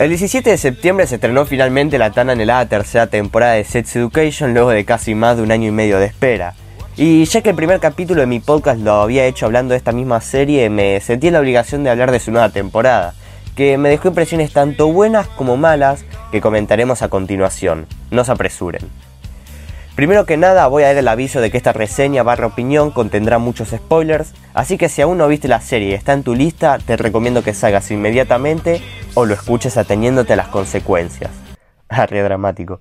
El 17 de septiembre se estrenó finalmente la tan anhelada tercera temporada de Sex Education luego de casi más de un año y medio de espera. Y ya que el primer capítulo de mi podcast lo había hecho hablando de esta misma serie, me sentí en la obligación de hablar de su nueva temporada, que me dejó impresiones tanto buenas como malas que comentaremos a continuación. No se apresuren. Primero que nada voy a dar el aviso de que esta reseña barra opinión contendrá muchos spoilers, así que si aún no viste la serie y está en tu lista, te recomiendo que salgas inmediatamente o lo escuches ateniéndote a las consecuencias. Arre dramático.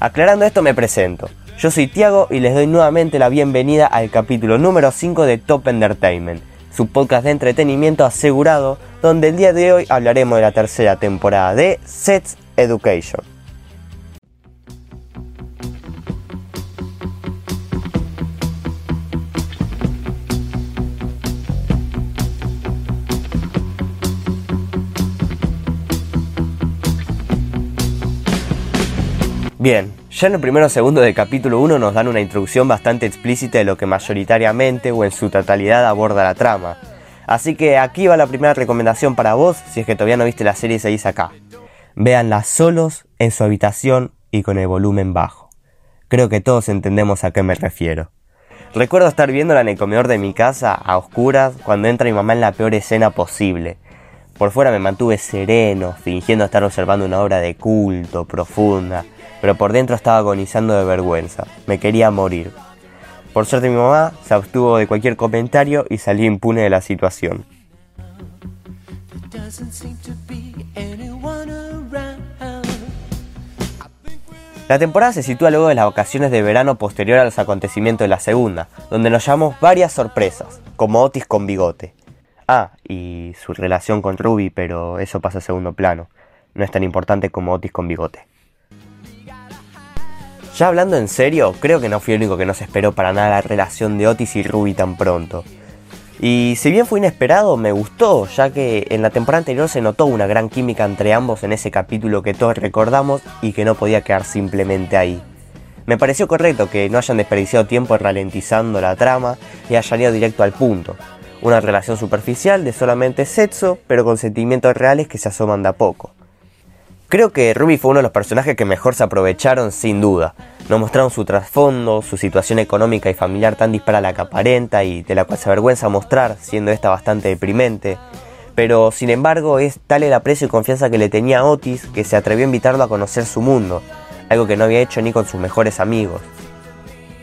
Aclarando esto me presento. Yo soy Tiago y les doy nuevamente la bienvenida al capítulo número 5 de Top Entertainment, su podcast de entretenimiento asegurado, donde el día de hoy hablaremos de la tercera temporada de Sets Education. Bien, ya en el primero segundo del capítulo 1 nos dan una introducción bastante explícita de lo que mayoritariamente o en su totalidad aborda la trama. Así que aquí va la primera recomendación para vos si es que todavía no viste la serie y seguís acá. Véanla solos, en su habitación y con el volumen bajo. Creo que todos entendemos a qué me refiero. Recuerdo estar viéndola en el comedor de mi casa, a oscuras, cuando entra mi mamá en la peor escena posible. Por fuera me mantuve sereno, fingiendo estar observando una obra de culto, profunda, pero por dentro estaba agonizando de vergüenza. Me quería morir. Por suerte mi mamá se abstuvo de cualquier comentario y salí impune de la situación. La temporada se sitúa luego de las vacaciones de verano posterior a los acontecimientos de la segunda, donde nos llamamos varias sorpresas, como Otis con bigote. Ah, y su relación con Ruby, pero eso pasa a segundo plano. No es tan importante como Otis con bigote. Ya hablando en serio, creo que no fui el único que no se esperó para nada la relación de Otis y Ruby tan pronto. Y si bien fue inesperado, me gustó, ya que en la temporada anterior se notó una gran química entre ambos en ese capítulo que todos recordamos y que no podía quedar simplemente ahí. Me pareció correcto que no hayan desperdiciado tiempo ralentizando la trama y hayan ido directo al punto. Una relación superficial de solamente sexo, pero con sentimientos reales que se asoman de a poco. Creo que Ruby fue uno de los personajes que mejor se aprovecharon sin duda. Nos mostraron su trasfondo, su situación económica y familiar tan dispara a la que aparenta y de la cual se avergüenza mostrar, siendo esta bastante deprimente. Pero sin embargo es tal el aprecio y confianza que le tenía a Otis que se atrevió a invitarlo a conocer su mundo, algo que no había hecho ni con sus mejores amigos.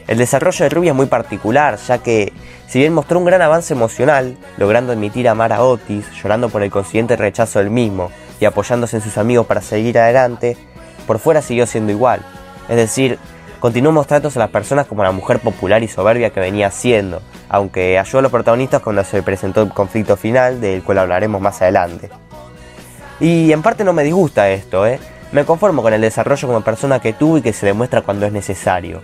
El desarrollo de Ruby es muy particular, ya que si bien mostró un gran avance emocional, logrando admitir amar a Otis, llorando por el consiguiente rechazo del mismo, y apoyándose en sus amigos para seguir adelante, por fuera siguió siendo igual. Es decir, continuó mostrándose a las personas como la mujer popular y soberbia que venía siendo, aunque ayudó a los protagonistas cuando se presentó el conflicto final, del cual hablaremos más adelante. Y en parte no me disgusta esto, ¿eh? Me conformo con el desarrollo como persona que tuvo y que se demuestra cuando es necesario.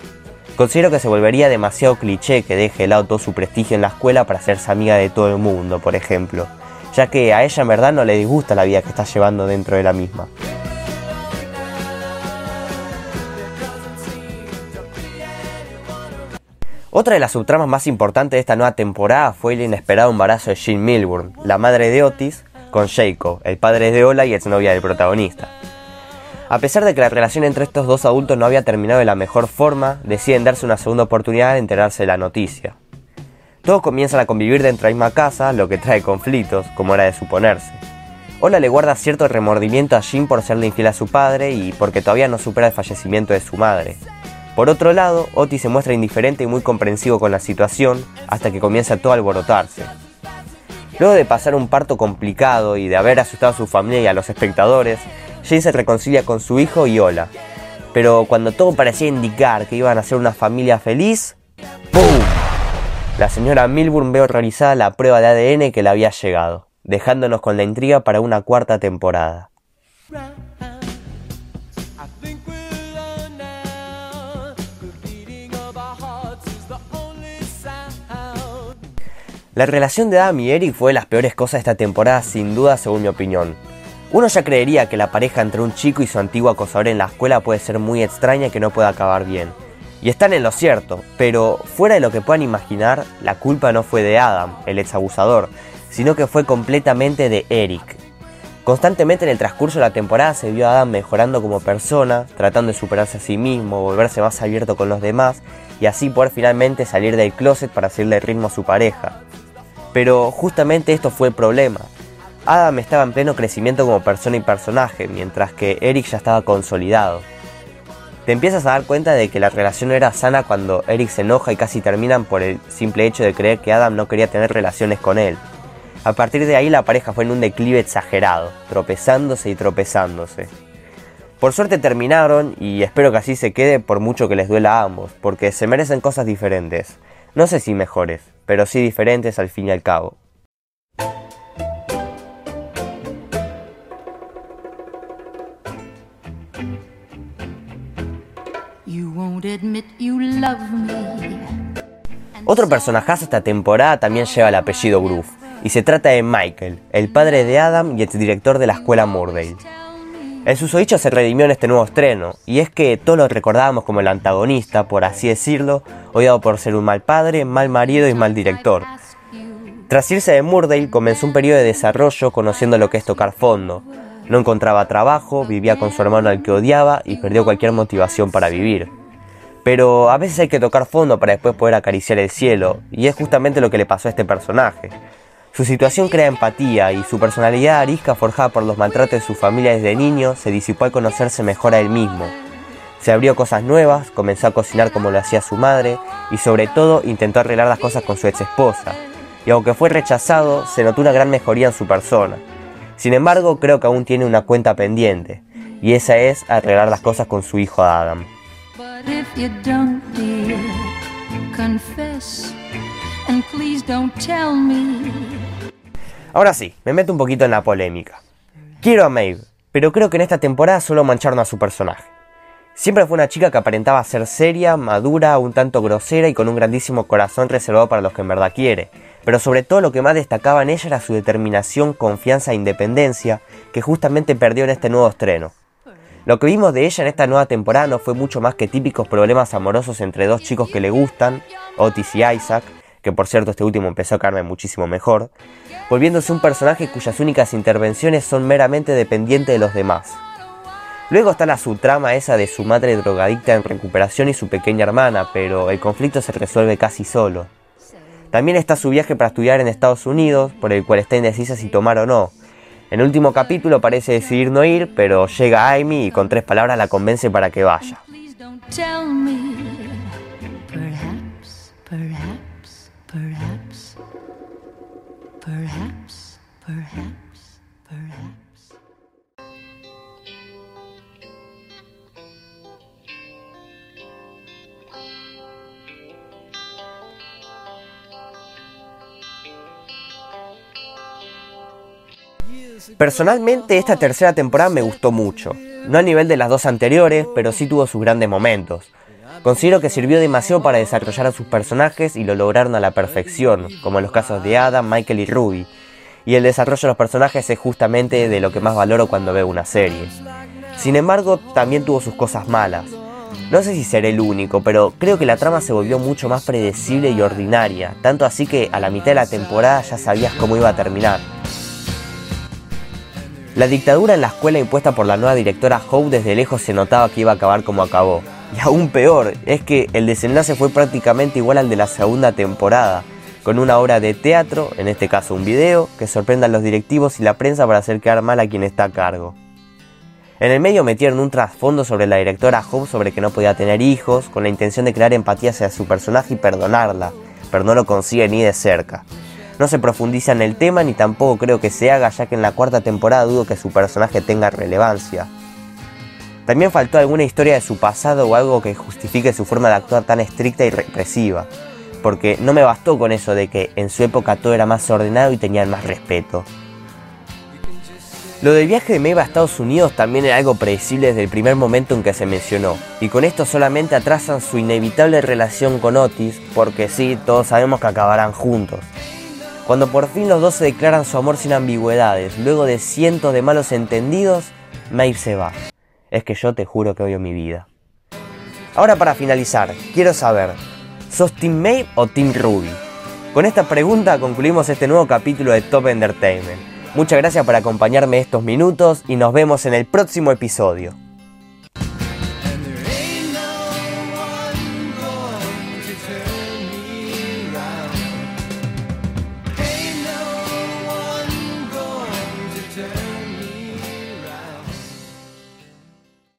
Considero que se volvería demasiado cliché que deje de lado todo su prestigio en la escuela para hacerse amiga de todo el mundo, por ejemplo ya que a ella en verdad no le disgusta la vida que está llevando dentro de la misma. Otra de las subtramas más importantes de esta nueva temporada fue el inesperado embarazo de Jean Milburn, la madre de Otis, con Jacob, el padre de Ola y exnovia del protagonista. A pesar de que la relación entre estos dos adultos no había terminado de la mejor forma, deciden darse una segunda oportunidad de enterarse de la noticia. Todos comienzan a convivir dentro de la misma casa, lo que trae conflictos, como era de suponerse. Ola le guarda cierto remordimiento a Jim por serle infiel a su padre y porque todavía no supera el fallecimiento de su madre. Por otro lado, Otis se muestra indiferente y muy comprensivo con la situación hasta que comienza todo a alborotarse. Luego de pasar un parto complicado y de haber asustado a su familia y a los espectadores, Jane se reconcilia con su hijo y Ola. Pero cuando todo parecía indicar que iban a ser una familia feliz, ¡pum! La señora Milburn ve realizada la prueba de ADN que le había llegado, dejándonos con la intriga para una cuarta temporada. La relación de Adam y Eric fue de las peores cosas de esta temporada sin duda según mi opinión. Uno ya creería que la pareja entre un chico y su antiguo acosador en la escuela puede ser muy extraña y que no pueda acabar bien. Y están en lo cierto, pero fuera de lo que puedan imaginar, la culpa no fue de Adam, el ex abusador, sino que fue completamente de Eric. Constantemente en el transcurso de la temporada se vio a Adam mejorando como persona, tratando de superarse a sí mismo, volverse más abierto con los demás y así poder finalmente salir del closet para seguirle ritmo a su pareja. Pero justamente esto fue el problema. Adam estaba en pleno crecimiento como persona y personaje, mientras que Eric ya estaba consolidado. Te empiezas a dar cuenta de que la relación era sana cuando Eric se enoja y casi terminan por el simple hecho de creer que Adam no quería tener relaciones con él. A partir de ahí la pareja fue en un declive exagerado, tropezándose y tropezándose. Por suerte terminaron y espero que así se quede por mucho que les duela a ambos, porque se merecen cosas diferentes. No sé si mejores, pero sí diferentes al fin y al cabo. Otro personajazo esta temporada también lleva el apellido Groove y se trata de Michael, el padre de Adam y exdirector de la escuela Mordale. El susodicho se redimió en este nuevo estreno, y es que todos lo recordábamos como el antagonista, por así decirlo, odiado por ser un mal padre, mal marido y mal director. Tras irse de Murdale, comenzó un periodo de desarrollo conociendo lo que es tocar fondo. No encontraba trabajo, vivía con su hermano al que odiaba y perdió cualquier motivación para vivir. Pero a veces hay que tocar fondo para después poder acariciar el cielo, y es justamente lo que le pasó a este personaje. Su situación crea empatía y su personalidad arisca forjada por los maltratos de su familia desde niño se disipó al conocerse mejor a él mismo. Se abrió cosas nuevas, comenzó a cocinar como lo hacía su madre y sobre todo intentó arreglar las cosas con su ex esposa. Y aunque fue rechazado, se notó una gran mejoría en su persona. Sin embargo, creo que aún tiene una cuenta pendiente, y esa es arreglar las cosas con su hijo Adam. Ahora sí, me meto un poquito en la polémica. Quiero a Maeve, pero creo que en esta temporada solo mancharon a su personaje. Siempre fue una chica que aparentaba ser seria, madura, un tanto grosera y con un grandísimo corazón reservado para los que en verdad quiere. Pero sobre todo lo que más destacaba en ella era su determinación, confianza e independencia que justamente perdió en este nuevo estreno. Lo que vimos de ella en esta nueva temporada no fue mucho más que típicos problemas amorosos entre dos chicos que le gustan, Otis y Isaac, que por cierto este último empezó a caerme muchísimo mejor, volviéndose un personaje cuyas únicas intervenciones son meramente dependientes de los demás. Luego está la subtrama esa de su madre drogadicta en recuperación y su pequeña hermana, pero el conflicto se resuelve casi solo. También está su viaje para estudiar en Estados Unidos, por el cual está indecisa si tomar o no. En último capítulo parece decidir no ir, pero llega Amy y con tres palabras la convence para que vaya. Personalmente esta tercera temporada me gustó mucho, no a nivel de las dos anteriores, pero sí tuvo sus grandes momentos. Considero que sirvió demasiado para desarrollar a sus personajes y lo lograron a la perfección, como en los casos de Adam, Michael y Ruby. Y el desarrollo de los personajes es justamente de lo que más valoro cuando veo una serie. Sin embargo, también tuvo sus cosas malas. No sé si seré el único, pero creo que la trama se volvió mucho más predecible y ordinaria, tanto así que a la mitad de la temporada ya sabías cómo iba a terminar. La dictadura en la escuela impuesta por la nueva directora Howe desde lejos se notaba que iba a acabar como acabó. Y aún peor, es que el desenlace fue prácticamente igual al de la segunda temporada, con una obra de teatro, en este caso un video, que sorprenda a los directivos y la prensa para hacer quedar mal a quien está a cargo. En el medio metieron un trasfondo sobre la directora Howe sobre que no podía tener hijos, con la intención de crear empatía hacia su personaje y perdonarla, pero no lo consigue ni de cerca. No se profundiza en el tema ni tampoco creo que se haga, ya que en la cuarta temporada dudo que su personaje tenga relevancia. También faltó alguna historia de su pasado o algo que justifique su forma de actuar tan estricta y represiva, porque no me bastó con eso de que en su época todo era más ordenado y tenían más respeto. Lo del viaje de Maeve a Estados Unidos también era algo predecible desde el primer momento en que se mencionó, y con esto solamente atrasan su inevitable relación con Otis, porque sí, todos sabemos que acabarán juntos, cuando por fin los dos se declaran su amor sin ambigüedades, luego de cientos de malos entendidos, Maeve se va. Es que yo te juro que odio mi vida. Ahora para finalizar, quiero saber, ¿sos Team Maeve o Team Ruby? Con esta pregunta concluimos este nuevo capítulo de Top Entertainment. Muchas gracias por acompañarme estos minutos y nos vemos en el próximo episodio.